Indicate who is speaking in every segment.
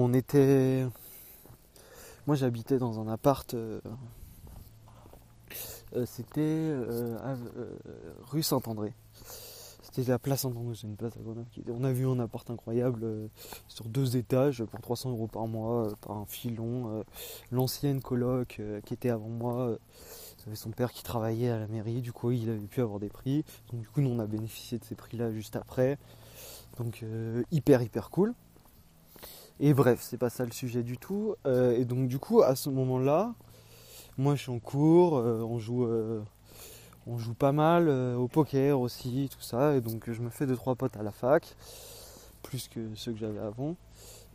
Speaker 1: On était. Moi j'habitais dans un appart. euh, euh, C'était euh, rue Saint-André. C'était la place Saint-André, c'est une place à Grenoble. On a vu un appart incroyable sur deux étages pour 300 euros par mois, par un filon. L'ancienne coloc qui était avant moi, avait son père qui travaillait à la mairie, du coup il avait pu avoir des prix. Donc du coup nous on a bénéficié de ces prix-là juste après. Donc hyper hyper cool. Et bref, c'est pas ça le sujet du tout. Euh, et donc du coup à ce moment-là, moi je suis en cours, euh, on joue euh, on joue pas mal au poker aussi, tout ça, et donc je me fais deux trois potes à la fac, plus que ceux que j'avais avant.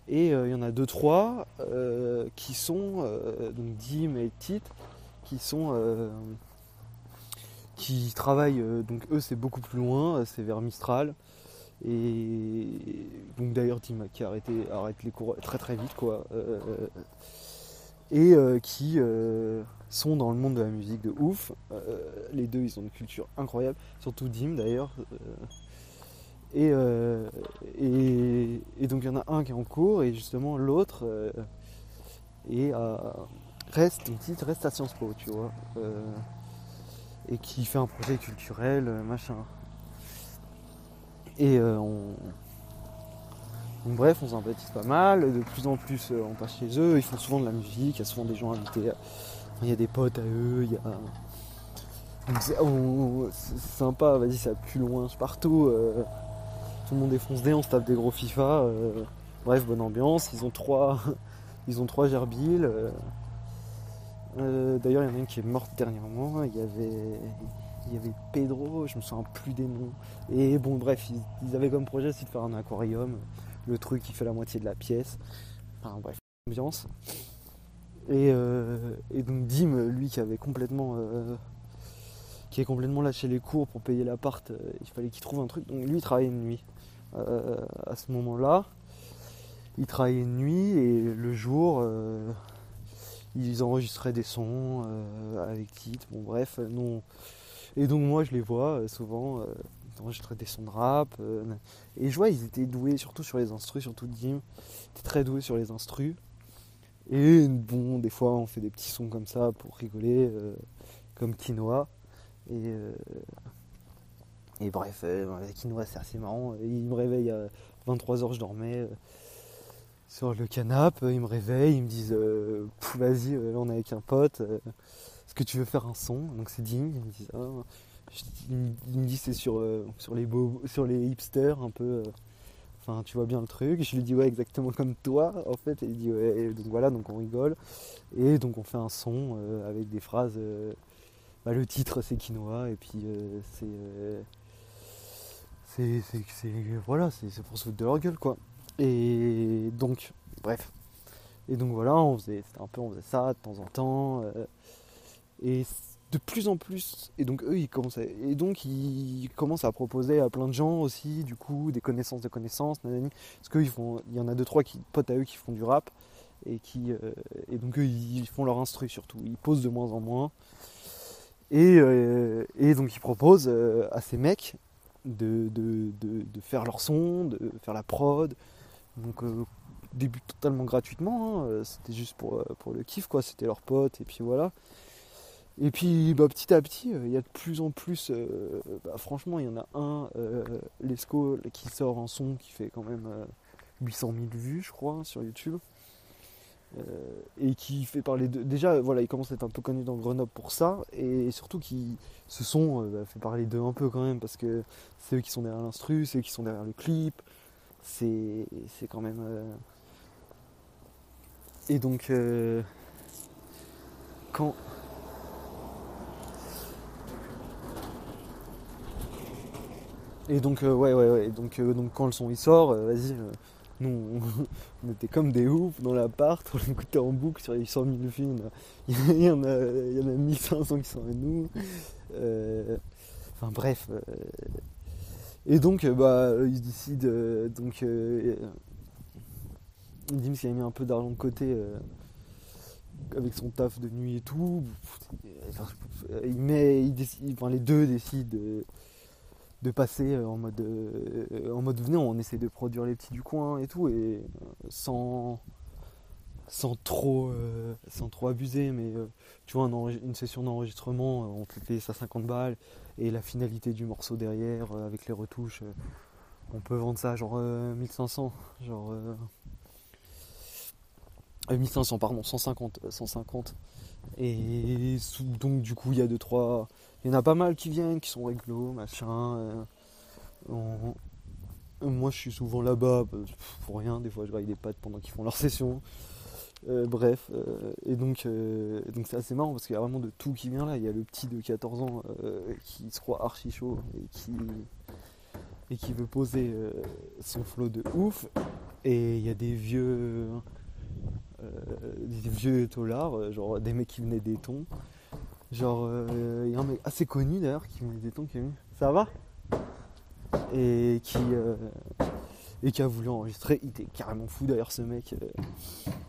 Speaker 1: Et il y en a deux trois qui sont donc Dim et Tite, qui sont qui travaillent donc eux c'est beaucoup plus loin, c'est vers Mistral. Et donc d'ailleurs Dim qui a arrêté arrête les cours très très vite quoi. Euh, et euh, qui euh, sont dans le monde de la musique de ouf. Euh, les deux, ils ont une culture incroyable, surtout Dim d'ailleurs. Euh, et, euh, et, et donc il y en a un qui est en cours et justement l'autre euh, à- reste, reste à Sciences Po, tu vois. Euh, et qui fait un projet culturel, euh, machin. Et euh, on, bref, on sympathise pas mal. De plus en plus, euh, on passe chez eux. Ils font souvent de la musique. Il y a souvent des gens invités. Il y a des potes à eux. Il y a... C'est sympa. Vas-y, ça plus loin. Partout, euh, tout le monde est foncé. On se tape des gros FIFA. euh, bref, bonne ambiance. Ils ont trois, ils ont trois D'ailleurs, il y en a une qui est morte dernièrement. Il y avait, il y avait Pedro. Je me souviens plus des noms. Et bon, bref, ils, avaient comme projet aussi de faire un aquarium le truc qui fait la moitié de la pièce. Enfin bref, ambiance. Et, euh, donc Dim, lui qui avait complètement euh, qui avait complètement lâché les cours pour payer l'appart, euh, il fallait qu'il trouve un truc. Donc lui il travaillait une nuit. À ce moment-là, il travaillait une nuit et le jour ils enregistraient des sons avec titre. Bon bref, non. Et donc moi je les vois euh, souvent. euh, ils enregistraient des sons de rap. euh, et je vois, ils étaient doués, surtout sur les instrus, surtout Dim. Ils étaient très doués sur les instrus. Et bon, des fois, on fait des petits sons comme ça pour rigoler, euh, comme Quinoa. Et, et bref, Quinoa, c'est assez marrant. Il me réveille à 23h, je dormais sur le canapé. Ils me réveillent, ils me disent Vas-y, euh, on est avec un pote. Est-ce que tu veux faire un son Donc c'est me disent Ah, il me- il dit c'est sur, euh, sur, les sur les hipsters un peu. euh, Enfin, tu vois bien le truc. Je lui dis ouais, exactement comme toi, en fait. Et il dit ouais. Donc voilà, donc on rigole. Et donc on fait un son euh, avec des phrases. bah, le titre c'est quinoa et puis c'est, c'est, c'est, voilà, c'est pour se foutre de leur gueule quoi. Et donc, bref. Et donc voilà, on faisait, c'était un peu, on faisait ça de temps en temps. Et de plus en plus, et donc eux ils commencent à, et donc ils commencent à proposer à plein de gens aussi, du coup, des connaissances de connaissances, parce qu'ils font, il y en a deux trois qui potes à eux qui font du rap et qui, euh, et donc eux ils font leur instru surtout, ils posent de moins en moins, et, euh, et donc ils proposent euh, à ces mecs de, de, de, faire leur son, de faire la prod, donc euh, début totalement gratuitement, hein, c'était juste pour, pour le kiff quoi, c'était leurs potes et puis voilà. Et puis bah, petit à petit, euh, il y a de plus en plus, euh, bah, franchement il y en a un, euh, Lesco, qui sort un son qui fait quand même euh, 800 000 vues je crois sur YouTube. Et qui fait parler de... Déjà voilà, il commence à être un peu connu dans Grenoble pour ça, et surtout qui ce son bah, fait parler d'eux un peu quand même, parce que c'est eux qui sont derrière l'instru, c'est eux qui sont derrière le clip, c'est quand même... Et donc... Quand... Et donc, euh, ouais, ouais, ouais. Donc, euh, donc quand le son il sort, euh, vas-y, euh, nous on, était comme des oufs dans l'appart, on l'écoutait en boucle sur les 800 000 vues. Il y en a, il y en a, il y en a 1500 qui sont à nous. Euh, enfin, bref. et donc, bah, ils décident. euh, donc, Dims qui a mis un peu d'argent de côté avec son taf de nuit et tout. Il met, il décide, enfin, les deux décident. De- passer en mode en mode venez on essaie de produire les petits du coin et tout et sans sans trop sans trop abuser mais tu vois une session d'enregistrement on fait ça 50 balles et la finalité du morceau derrière avec les retouches on peut vendre ça genre 1500 genre 1500 pardon 150 150 et donc du coup il y a deux trois il y en a pas mal qui viennent qui sont réglo machin euh, moi je suis souvent là-bas bah, pour rien des fois je raille des pattes pendant qu'ils font leur session. Euh, bref euh, et donc c'est assez marrant parce qu'il y a vraiment de tout qui vient là. Il y a le petit de 14 ans qui se croit archi chaud et qui veut poser son flot de ouf. Et il y a des vieux euh, des vieux taulards, euh, genre des mecs qui venaient des tons. Genre, il y a un mec assez connu d'ailleurs qui venait des tons qui. Ça va? Et qui. Euh, et qui a voulu enregistrer. Il était carrément fou d'ailleurs ce mec.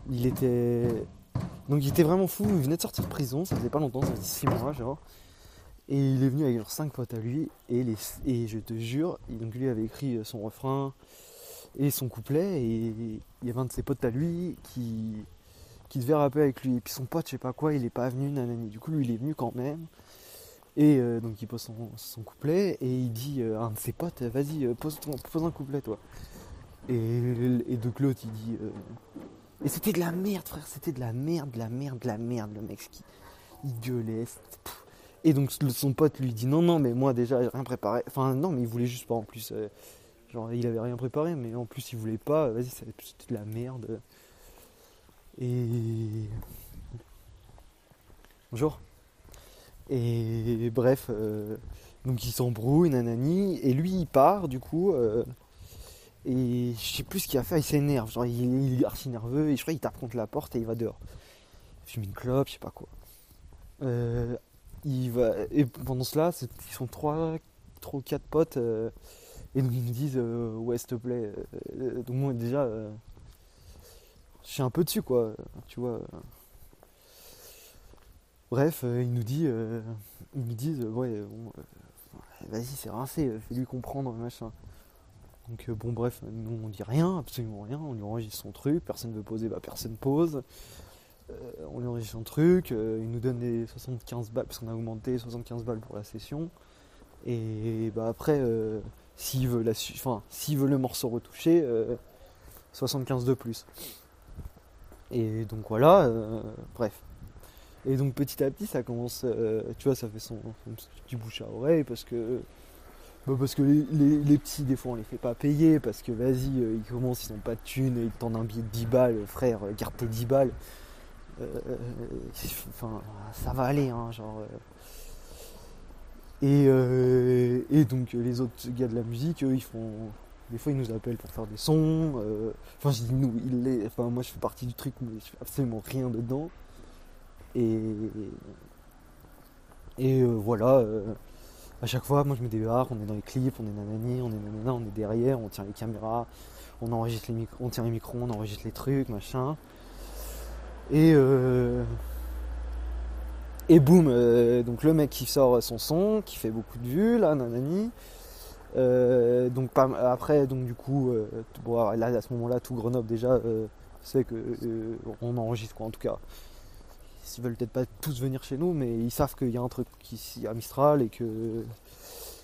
Speaker 1: il était. Donc il était vraiment fou, il venait de sortir de prison, ça faisait pas longtemps, ça faisait 6 mois genre. Et il est venu avec genre 5 potes à lui, et, les, et je te jure, donc lui avait écrit son refrain, et son couplet et il y avait un de ses potes à lui qui, qui devait rapper avec lui. Et puis son pote je sais pas quoi il est pas venu nanani. Du coup lui il est venu quand même. Et euh, donc il pose son, couplet et il dit euh, à un de ses potes vas-y euh, pose, pose, un couplet toi et, et donc l'autre il dit et c'était de la merde frère c'était de la merde de la merde de la merde le mec qui il gueulait et donc son pote lui dit non non mais moi déjà j'ai rien préparé enfin non mais il voulait juste pas en plus Genre, il avait rien préparé, mais en plus, il voulait pas. Vas-y, c'était de la merde. Et. Bonjour. Et bref, euh, donc il s'embrouille, nanani, et lui il part du coup, euh, et je sais plus ce qu'il a fait, il s'énerve, genre il, est archi nerveux, et je crois qu'il tape contre la porte et il va dehors. Il fume une clope, je sais pas quoi. Euh, il va, et pendant cela, ils sont trois, trois quatre potes et donc ils nous disent ouais s'il te plaît. Donc moi déjà je suis un peu dessus quoi, tu vois. Bref, ils nous disent ils nous disent ouais vas-y c'est rincé, fais-lui comprendre machin. Donc bon bref, nous on dit rien, absolument rien, on lui enregistre son truc, personne ne veut poser, bah personne pose. on lui enregistre son truc, il nous donne des 75 balles, parce qu'on a augmenté 75 balles pour la session. Et bah après, s'il veut, enfin, veut le morceau retouché, 75 euh, de plus. Et donc voilà, euh, bref. Et donc petit à petit, ça commence, euh, tu vois, ça fait son, petit bouche à oreille parce que, bah, parce que les, petits, des fois, on les fait pas payer parce que vas-y, ils commencent, ils n'ont pas de thunes, ils tendent un billet de 10 balles, frère, garde tes 10 balles. Enfin, ça va aller, hein, genre. Euh, et, donc les autres gars de la musique, eux, ils font. Des fois, ils nous appellent pour faire des sons. Euh, enfin, je dis nous, ils les, enfin, moi, je fais partie du truc, mais je fais absolument rien dedans. Et. Et euh, voilà. à chaque fois, moi, je me débarque, on est dans les clips, on est nanani, on est nanana, on est derrière, on tient les caméras, on enregistre les micros, on tient les micros, on enregistre les trucs, machin. Et. Et boum, euh, donc le mec qui sort son son, qui fait beaucoup de vues, là, nanani. Euh, donc après, donc du coup, euh, là à ce moment-là, tout Grenoble déjà sait que on enregistre quoi, en tout cas. Ils veulent peut-être pas tous venir chez nous, mais ils savent qu'il y a un truc ici à Mistral et que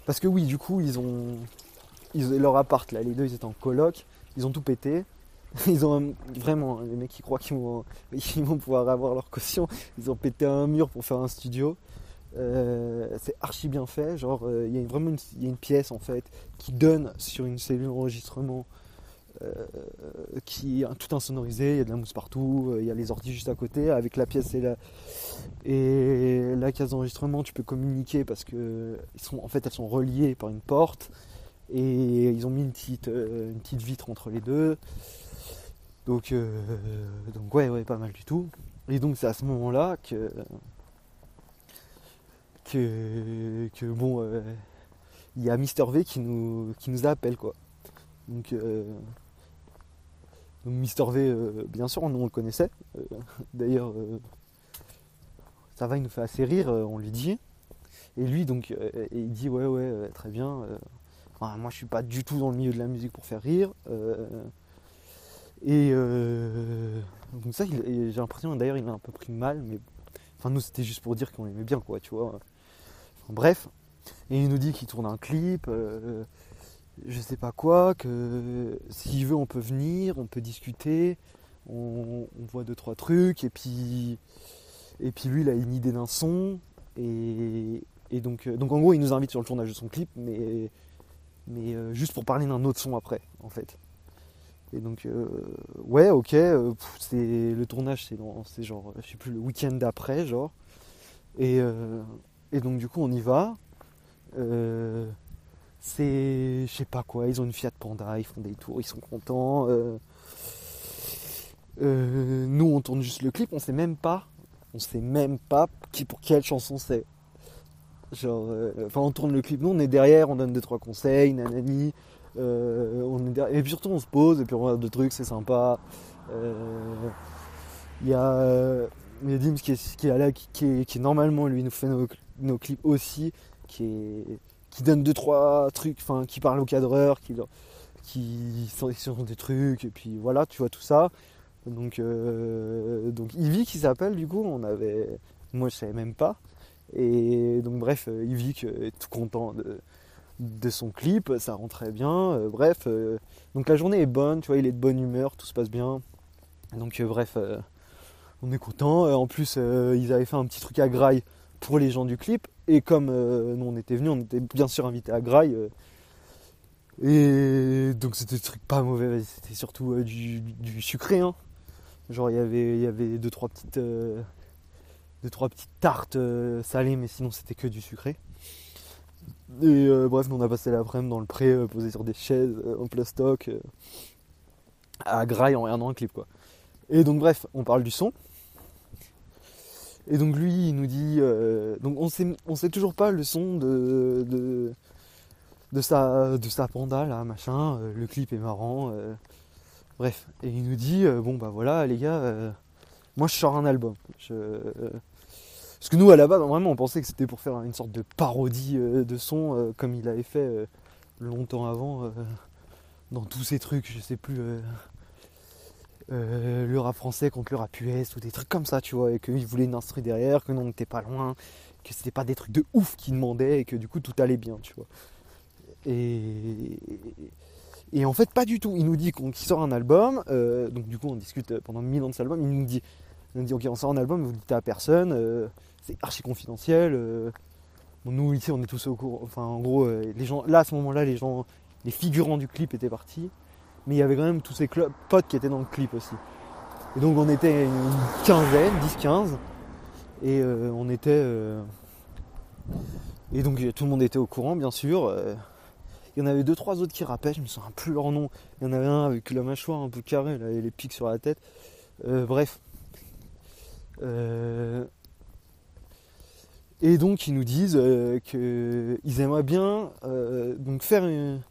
Speaker 1: parce que oui, du coup, ils ont ils, leur appart là, les deux, ils étaient en coloc, ils ont tout pété. Ils ont vraiment, les mecs qui croient qu'ils vont, vont pouvoir avoir leur caution, ils ont pété un mur pour faire un studio. Euh, c'est archi bien fait, genre euh, il y a vraiment une, y a une pièce en fait qui donne sur une cellule d'enregistrement euh, qui est tout insonorisé, il y a de la mousse partout, il y a les ordi juste à côté, avec la pièce et la, et la case d'enregistrement tu peux communiquer parce que sont, en fait elles sont reliées par une porte et ils ont mis une petite, une petite vitre entre les deux. Donc, donc ouais, ouais, pas mal du tout. Et donc c'est à ce moment-là que, que, bon, euh, il y a Mister V qui nous, qui nous appelle quoi. Donc, euh, Mister V, bien sûr, nous on le connaissait. D'ailleurs, ça va, il nous fait assez rire, on lui dit. Et lui, donc, il dit ouais, ouais, très bien. Moi, je suis pas du tout dans le milieu de la musique pour faire rire. et donc ça, j'ai l'impression, d'ailleurs, il a un peu pris mal, mais enfin, nous, c'était juste pour dire qu'on aimait bien, quoi, tu vois. Bref, et il nous dit qu'il tourne un clip, je sais pas quoi, que s'il veut, on peut venir, on peut discuter, on, voit deux trois trucs, et puis et puis lui, il a une idée d'un son, et, donc, donc en gros, il nous invite sur le tournage de son clip, mais mais juste pour parler d'un autre son après, en fait. Et donc, euh, ouais, ok, euh, c'est le tournage, c'est, genre, je sais plus, le week-end d'après, genre. Et, euh, et, donc, du coup, on y va. c'est, je sais pas quoi, ils ont une Fiat Panda, ils font des tours, ils sont contents. nous, on tourne juste le clip, on sait même pas, on sait même pas qui, pour quelle chanson c'est. Genre, enfin, on tourne le clip, nous, on est derrière, on donne deux trois conseils, nanani. Euh, on Et puis surtout, on se pose et puis on regarde des trucs, c'est sympa. Euh, il y, a, a Dims qui est, qui est là, qui, qui, normalement lui nous fait nos, clips aussi, qui, qui donne deux trois trucs, enfin qui parle au cadreur, qui, sont des trucs, et puis voilà, tu vois tout ça. Donc, euh, donc qui s'appelle du coup, on avait, moi je savais même pas. Et donc bref, Ivy est tout content de, son clip, ça rend très bien, euh, bref. Euh, donc la journée est bonne, tu vois, il est de bonne humeur, tout se passe bien. Donc euh, bref, on est content. en plus, ils avaient fait un petit truc à Grail pour les gens du clip. Et comme nous on était venus, on était bien sûr invités à Grail. et donc c'était des trucs pas mauvais, c'était surtout du, sucré. Hein. Genre il y avait, il y avait deux, trois petites, deux, trois petites tartes salées, mais sinon c'était que du sucré. Et euh, bref, on a passé l'après-midi dans le pré, euh, posé sur des chaises euh, en plastoc, à graille en regardant un clip quoi. Et donc bref, on parle du son. Et donc lui, il nous dit, donc on sait, on sait toujours pas le son de, de, sa, de sa panda là, machin. le clip est marrant. bref, et il nous dit, bon bah voilà les gars, moi je sors un album. Parce que nous, à la base, vraiment, on pensait que c'était pour faire une sorte de parodie euh, de son, euh, comme il avait fait euh, longtemps avant, dans tous ces trucs, je sais plus, le rap français contre le rap US, ou des trucs comme ça, tu vois, et qu'il voulait une instru derrière, que nous, on n'était pas loin, que c'était pas des trucs de ouf qu'il demandait, et que du coup, tout allait bien, tu vois. Et, en fait, pas du tout. Il nous dit qu'il sort un album, donc du coup, on discute pendant mille ans de cet album, il nous dit, il nous dit ok, on sort un album, vous le dites à personne c'est archi confidentiel. Euh. nous ici on est tous au courant. Enfin en gros euh, les gens là à ce moment-là les gens les figurants du clip étaient partis. Mais il y avait quand même tous ces potes qui étaient dans le clip aussi. Et donc on était une quinzaine, 10-15. Et euh, on était. et donc tout le monde était au courant bien sûr. Il y en avait deux trois autres qui rappaient, je me souviens plus leur nom. Il y en avait un avec la mâchoire un peu carrée et les pics sur la tête. bref. Et donc ils nous disent euh, qu'ils aimeraient bien euh, donc faire une,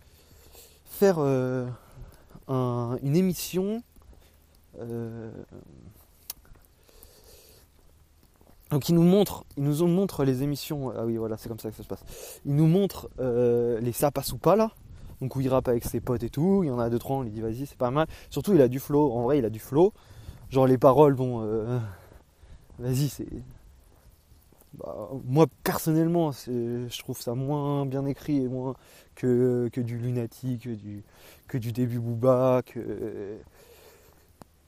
Speaker 1: faire, euh, une émission. donc ils nous montrent, ils nous montrent les émissions. Ah oui voilà c'est comme ça que ça se passe. Ils nous montrent les ça passe ou pas là. Donc où il rappe avec ses potes et tout. Il y en a deux trois, on lui dit vas-y c'est pas mal. Surtout il a du flow. En vrai il a du flow. Genre les paroles bon vas-y c'est bah, moi personnellement, je trouve ça moins bien écrit et moins que, que du lunatique, que du, que du début Booba, que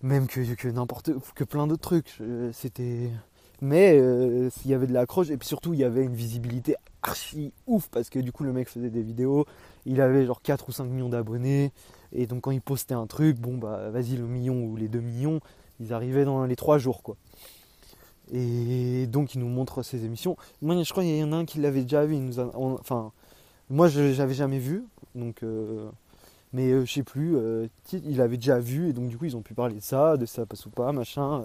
Speaker 1: même que, que n'importe que plein d'autres trucs. C'était mais euh, s'il y avait de l'accroche et puis surtout il y avait une visibilité archi ouf parce que du coup le mec faisait des vidéos, il avait genre 4 ou 5 millions d'abonnés et donc quand il postait un truc, bon bah vas-y le million ou les 2 millions, ils arrivaient dans les 3 jours quoi. Et donc il nous montre ses émissions. Moi je crois qu'il y en a un qui l'avait déjà vu. Enfin, moi je l'avais jamais vu. Donc, euh, mais euh, je sais plus. Euh, il avait déjà vu et donc du coup ils ont pu parler de ça, de ça passe ou pas, machin.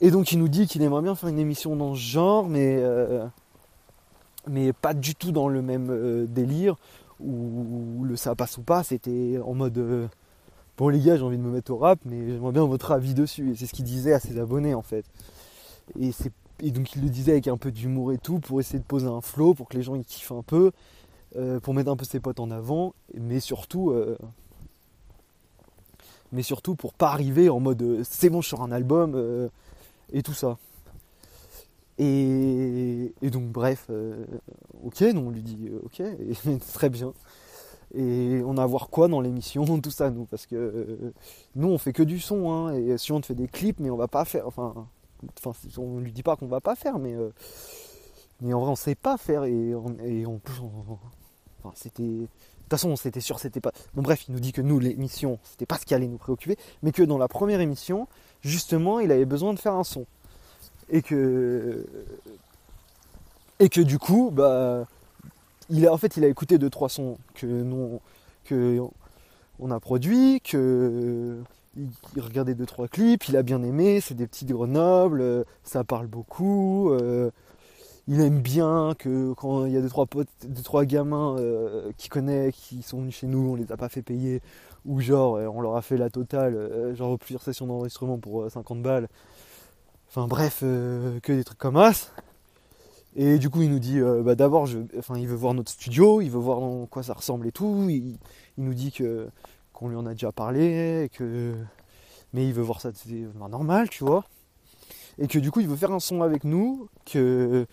Speaker 1: Et donc il nous dit qu'il aimerait bien faire une émission dans ce genre, mais mais pas du tout dans le même délire où le ça passe ou pas. C'était en mode bon les gars j'ai envie de me mettre au rap mais j'aimerais bien votre avis dessus et c'est ce qu'il disait à ses abonnés en fait et, c'est, donc il le disait avec un peu d'humour et tout pour essayer de poser un flow pour que les gens ils kiffent un peu euh, pour mettre un peu ses potes en avant, mais surtout, euh, mais surtout pour pas arriver en mode euh, c'est bon, sur un album et tout ça. Et, donc bref, ok, non, on lui dit ok, et, très bien. Et on a à voir quoi dans l'émission, tout ça, nous, parce que nous on fait que du son, hein, et si on te fait des clips, mais on va pas faire, enfin, enfin on lui dit pas qu'on va pas faire, mais mais en vrai on sait pas faire et, et en plus c'était. De toute façon, c'était sûr, c'était pas. Bon, bref, il nous dit que nous, l'émission, c'était pas ce qui allait nous préoccuper, mais que dans la première émission, justement, il avait besoin de faire un son. Et que. Et que du coup, bah. Il a, en fait, il a écouté deux, trois sons que nous, que on a produit, que il regardait deux trois clips, il a bien aimé, c'est des petits de Grenoble, ça parle beaucoup, euh, il aime bien que quand il y a deux trois potes, deux trois gamins euh, qui connaît, qui sont venus chez nous, on les a pas fait payer, ou genre euh, on leur a fait la totale, euh, genre plusieurs sessions d'enregistrement pour 50 balles. Enfin bref, que des trucs comme ça. Et du coup il nous dit, bah d'abord, enfin il veut voir notre studio, il veut voir dans quoi ça ressemble et tout. Il, nous dit que qu'on lui en a déjà parlé, que mais il veut voir ça, c'est normal, tu vois et que du coup il veut faire un son avec nous, que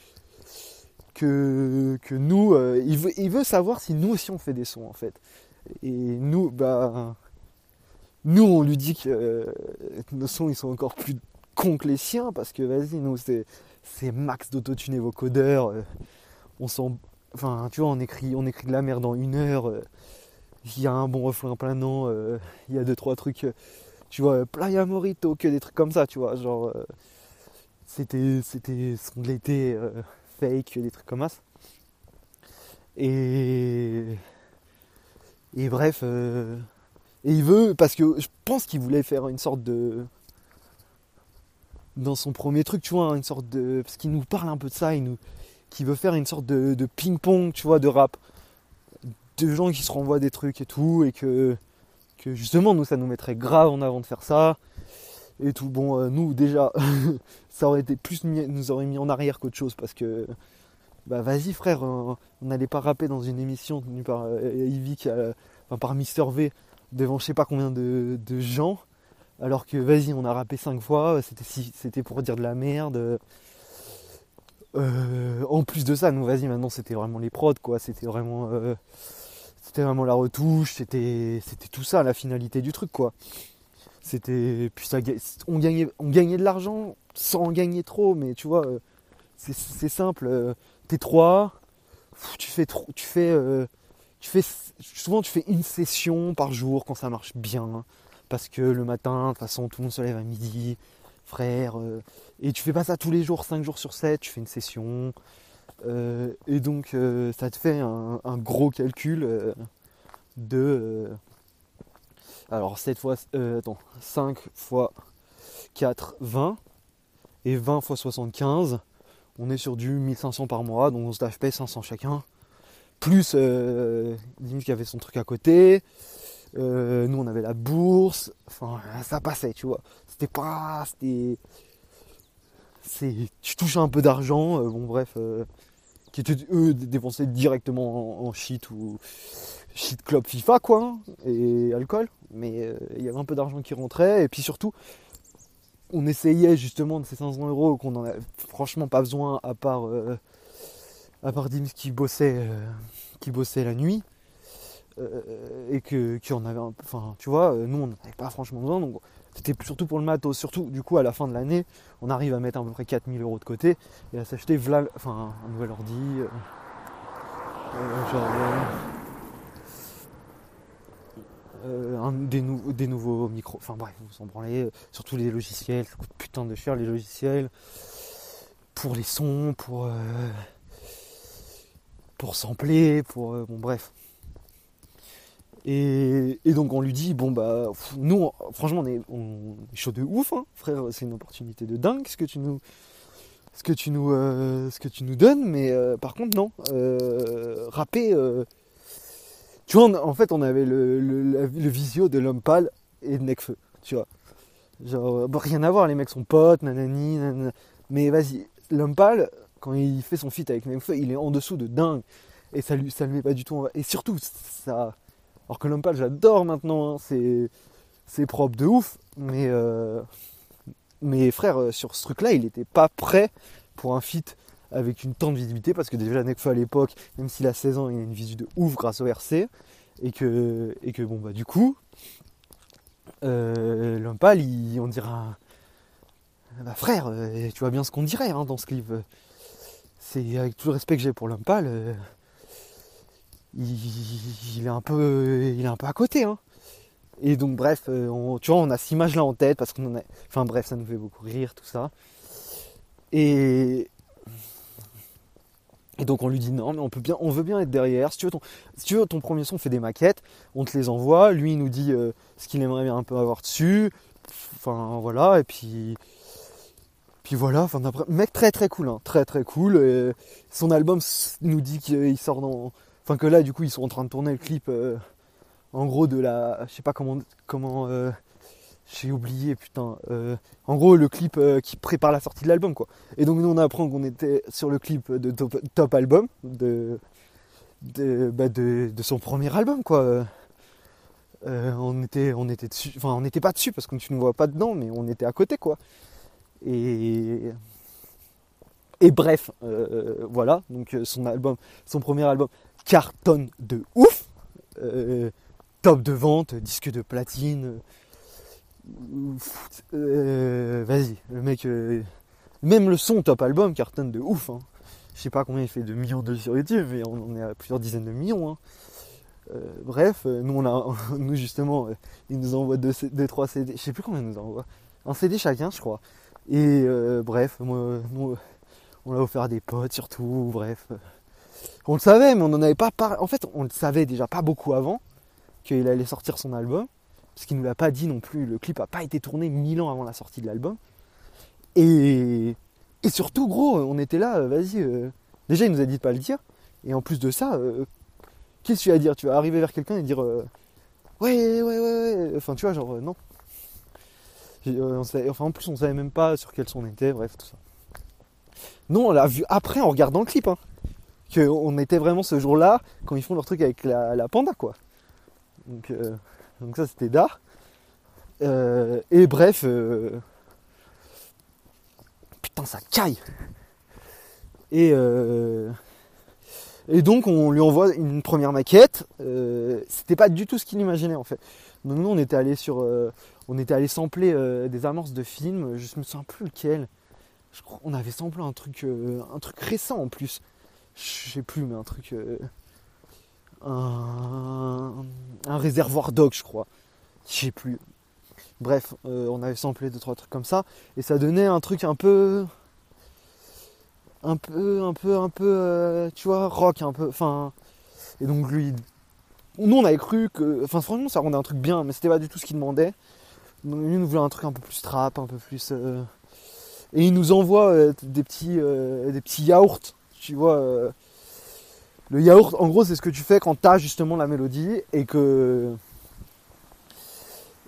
Speaker 1: que, nous, euh, il, veut, il, veut, savoir si nous aussi on fait des sons en fait. Et nous, bah, nous on lui dit que euh, nos sons ils sont encore plus cons que les siens parce que vas-y, nous c'est, c'est max d'autotune et vocodeur. Euh, on s'en, enfin tu vois, on écrit, on écrit de la merde en une heure. Il y a un bon refrain planant, il y a deux trois trucs, tu vois, Playa Morito, que des trucs comme ça, tu vois, genre c'était c'était son l'été fake, des trucs comme ça. Et, et bref, euh, et il veut, parce que je pense qu'il voulait faire une sorte de. Dans son premier truc, tu vois, une sorte de. Parce qu'il nous parle un peu de ça, il nous, qui veut faire une sorte de, de ping-pong, tu vois, de rap. De gens qui se renvoient des trucs et tout, et que, que justement, nous, ça nous mettrait grave en avant de faire ça et tout. Bon, euh, nous déjà, ça aurait été plus nous aurait mis en arrière qu'autre chose parce que bah vas-y frère, on n'allait pas rapper dans une émission tenue par euh, Ivy, enfin, par Mister V devant je sais pas combien de, gens. Alors que vas-y, on a rappé cinq fois, c'était pour dire de la merde. Euh, en plus de ça, nous vas-y, maintenant c'était vraiment les prods quoi, c'était vraiment c'était vraiment la retouche, c'était tout ça la finalité du truc quoi. C'était puis ça, on gagnait, on gagnait de l'argent sans en gagner trop, mais tu vois, euh, c'est simple. Euh, t'es trois, tu fais tu fais, euh, tu fais souvent tu fais une session par jour quand ça marche bien, parce que le matin, de toute façon, tout le monde se lève à midi, frère, et tu fais pas ça tous les jours, 5 jours sur 7, tu fais une session. et donc ça te fait un, gros calcul de alors 7 fois, euh, attends, 5 fois 4, 20. Et 20 fois 75, on est sur du 1500 par mois, donc on se paye 500 chacun. Plus euh, qui avait son truc à côté. Euh, nous on avait la bourse. Enfin, ça passait, tu vois. C'était pas. C'était. C'est, tu touches un peu d'argent, euh, bon bref, euh, qui étaient eux dépensés directement en, shit ou shit club FIFA quoi, hein, et alcool mais il y avait un peu d'argent qui rentrait. Et puis surtout, on essayait justement de ces 500 euros qu'on en a franchement pas besoin à part, à part Dims qui bossait, qui bossait la nuit. Et que qui en avait enfin tu vois nous on n'avait pas franchement besoin donc c'était surtout pour le matos surtout du coup à la fin de l'année on arrive à mettre à peu près 4000 euros de côté et à s'acheter un nouvel ordi genre euh, des, des, nouveaux micros, enfin bref, vous en branlez, euh, surtout les logiciels, ça coûte putain de cher les logiciels, pour les sons, pour, euh, pour sampler, pour, bon bref. Et, donc on lui dit, bon bah, nous, franchement, on est, chaud de ouf, hein, frère, c'est une opportunité de dingue ce que tu nous, ce que tu nous, ce que tu nous donnes, mais par contre non, rapper tu vois, en fait, on avait le, le, visio de l'homme pâle et de Necfeu, tu vois. Genre, rien à voir, les mecs sont potes, nanani, nanana. Mais vas-y, l'homme pâle, quand il fait son feat avec Necfeu, il est en dessous de dingue. et ça lui ça le met pas du tout en et surtout ça alors que l'homme pâle j'adore maintenant hein, c'est propre de ouf. Mais euh, frère euh, sur ce truc là il était pas prêt pour un feat avec une temps de visibilité. Parce que déjà Nekfeu à l'époque même s'il a 16 ans il a une visu de ouf grâce au RC et que bon bah du coup euh, l'homme pâle il, on dira bah frère euh, tu vois bien ce qu'on dirait hein, dans ce clip. C'est avec tout le respect que j'ai pour euh, il, est un peu il est un peu à côté hein. et donc bref euh, on- tu vois on a cette image là en tête parce qu'on en a enfin bref ça nous fait beaucoup rire tout ça. Et et donc on lui dit non mais on peut bien on veut bien être derrière. Si tu veux ton si tu veux ton premier son on fait des maquettes on te les envoie. Lui il nous dit euh, ce qu'il aimerait bien un peu avoir dessus. Enfin voilà et puis puis voilà enfin mec très très cool hein, très très cool. Son album nous dit qu'il sort dans enfin que là du coup ils sont en train de tourner le clip euh, en gros de la je sais pas comment comment euh, j'ai oublié putain euh, en gros le clip qui prépare la sortie de l'album quoi. Et donc nous on apprend qu'on était sur le clip de top, album de de, bah, de son premier album quoi. On était on était dessus enfin on n'était pas dessus parce que tu ne vois pas dedans mais on était à côté quoi. Et et bref voilà. Donc son album son premier album cartonne de ouf. Euh, top de vente disque de platine. Euh, vas-y le mec euh, même le son top album cartonne de ouf hein. je sais pas combien il fait de millions de sur YouTube mais on est à plusieurs dizaines de millions hein. Bref nous nous justement il nous envoie deux, C- deux, trois CD je sais plus combien il nous envoie. Un CD chacun je crois. Et bref nous, on l'a offert à des potes surtout bref on le savait mais on en avait pas parlé en fait on le savait déjà pas beaucoup avant qu'il allait sortir son album parce qu'il nous l'a pas dit non plus le clip a pas été tourné mille ans avant la sortie de l'album. Et surtout gros on était là euh, vas-y euh, déjà il nous a dit de pas le dire et en plus de ça euh, qu'est-ce que tu vas dire? Tu vas arriver vers quelqu'un et dire euh, ouais ouais ouais ouais enfin tu vois genre non. Enfin en plus on savait même pas sur quel son on était bref tout ça. Non on l'a vu après en regardant le clip hein, que on était vraiment ce jour-là quand ils font leur truc avec la, panda quoi donc, euh, ça c'était d'art Euh, et bref euh, putain ça caille et donc on lui envoie une première maquette. C'était pas du tout ce qu'il imaginait en fait. Donc nous on était allé sur, on était allé sampler des amorces de films. Je me souviens plus lequel. Je crois qu'on avait samplé un truc, un truc récent en plus. Je sais plus mais un truc, euh, un, réservoir d'og je crois. Je sais plus. Bref, euh, on avait samplé deux trois trucs comme ça et ça donnait un truc un peu un peu, un peu, un peu, euh, tu vois, rock, un peu, enfin. Et donc lui, nous on avait cru que, enfin franchement ça rendait un truc bien, mais c'était pas du tout ce qu'il demandait. Donc lui nous voulait un truc un peu plus trap, un peu plus. Et il nous envoie des petits, des petits yaourts, tu vois. euh. Le yaourt, en gros, c'est ce que tu fais quand t'as justement la mélodie et que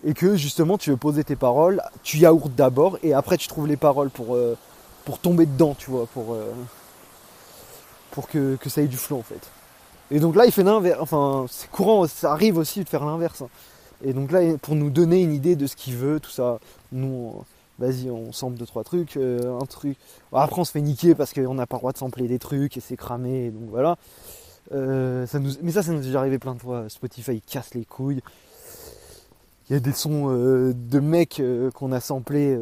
Speaker 1: et que justement tu veux poser tes paroles, tu yaourtes d'abord et après tu trouves les paroles pour euh, pour tomber dedans, tu vois, pour, euh, pour que, que ça ait du flow en fait. Et donc là, il fait l'inverse, enfin, c'est courant, ça arrive aussi de faire l'inverse. hein. Et donc là, pour nous donner une idée de ce qu'il veut, tout ça, nous, vas-y, on sample deux, trois trucs, euh, un truc. Après, on se fait niquer parce qu'on n'a pas le droit de sampler des trucs et c'est cramé, donc voilà. Euh, ça mais ça, ça nous est déjà arrivé plein de fois. Spotify, casse les couilles. Il y a des sons euh, de mecs qu'on a samplés.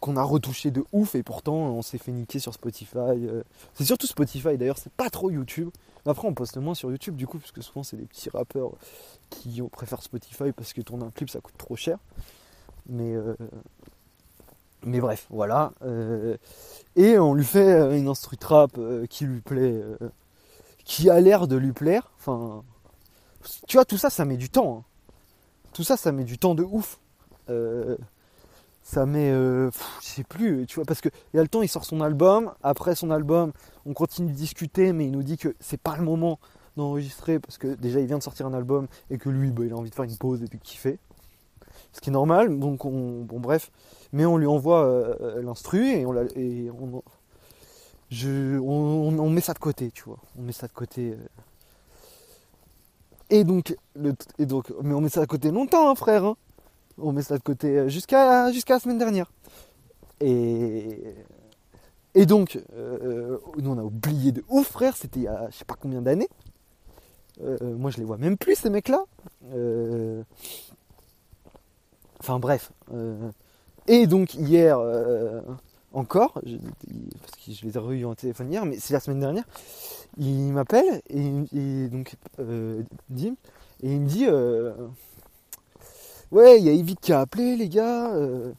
Speaker 1: qu'on a retouché de ouf et pourtant on s'est fait niquer sur Spotify. C'est surtout Spotify d'ailleurs, c'est pas trop YouTube. Après on poste moins sur YouTube du coup parce que souvent c'est des petits rappeurs qui préfèrent Spotify parce que tourner un clip ça coûte trop cher. Mais mais bref, voilà. euh, et on lui fait euh, une instru trap euh, qui lui plaît, qui a l'air de lui plaire. Enfin, tu vois tout ça, ça met du temps. hein. Tout ça, ça met du temps de ouf. Ça met, pff, je sais plus, tu vois, parce que il y a le temps, il sort son album. Après son album, on continue de discuter, mais il nous dit que c'est pas le moment d'enregistrer parce que déjà il vient de sortir un album et que lui, bah, il a envie de faire une pause et de kiffer. Ce qui est normal. Donc on, bon bref, mais on lui envoie euh, l'instru et on, l'a- on- je, on, met ça de côté, tu vois. On met ça de côté. Et donc, le, et donc, mais on met ça de côté longtemps, hein, frère. Hein. On met ça de côté jusqu'à jusqu'à la semaine dernière. Et, et donc, nous on a oublié de ouf, frère. C'était il y a je sais pas combien d'années. moi je les vois même plus, ces mecs-là. Enfin bref. et donc hier, encore, parce que je les ai revus en téléphone hier, mais c'est la semaine dernière, il m'appelle et, donc euh, et il me dit euh, Ouais, il y a Evie qui a appelé les gars, euh,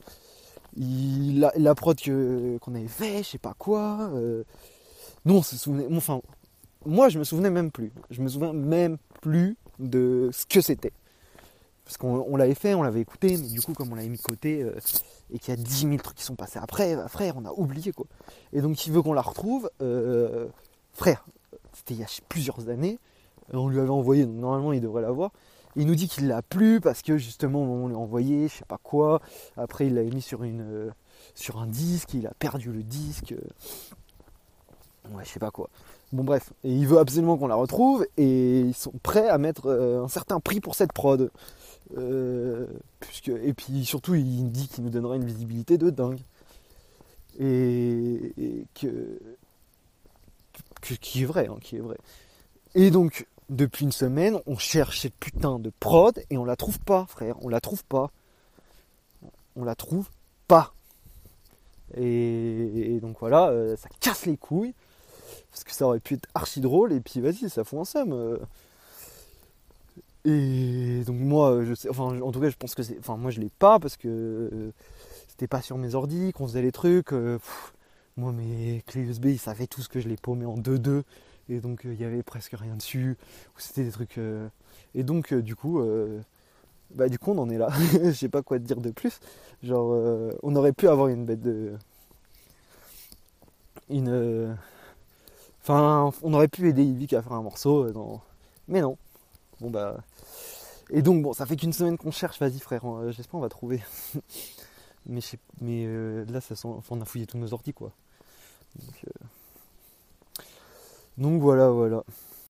Speaker 1: il, la, la, prod qu'on avait fait, je sais pas quoi. Euh, nous on se souvenait, enfin, moi je me souvenais même plus, je me souviens même plus de ce que c'était. Parce qu'on l'avait fait, on l'avait écouté, mais du coup, comme on l'avait mis de côté euh, et qu'il y a 10 000 trucs qui sont passés après, bah, frère, on a oublié quoi. Et donc, il veut qu'on la retrouve. Euh, frère, c'était il y a plusieurs années. On lui avait envoyé, donc normalement, il devrait l'avoir. Il nous dit qu'il l'a plus parce que justement, on lui a envoyé, je sais pas quoi. Après, il l'a mis sur, une, euh, sur un disque, il a perdu le disque. Ouais, je sais pas quoi. Bon bref, et il veut absolument qu'on la retrouve et ils sont prêts à mettre un certain prix pour cette prod. Euh, et puis surtout, il dit qu'il nous donnera une visibilité de dingue. Et, que, qui est vrai, hein, qui est vrai. Et donc, depuis une semaine, on cherche cette putain de prod et on la trouve pas, frère. On la trouve pas. On la trouve pas. Et, donc voilà, euh, ça casse les couilles. Parce que ça aurait pu être archi drôle. Et puis vas-y, ça fout en somme. Euh. Et donc moi, je sais, enfin en tout cas, je pense que c'est, enfin moi je l'ai pas parce que euh, c'était pas sur mes ordi qu'on faisait les trucs. Euh, moi mes clés USB, ils savaient tous que je les paumais en 2-2 et donc euh, il y avait presque rien dessus. C'était des trucs. et donc du coup, bah du coup on en est là. Je sais pas quoi te dire de plus. Genre, on aurait pu avoir une bête de, une, enfin on aurait pu aider Yvick à faire un morceau, dans... mais non. Bon bah et donc, bon, ça fait qu'une semaine qu'on cherche, vas-y frère, euh, j'espère on va trouver. mais mais euh, là, ça sent, on a fouillé tous nos ordi, quoi. Euh, donc voilà, voilà.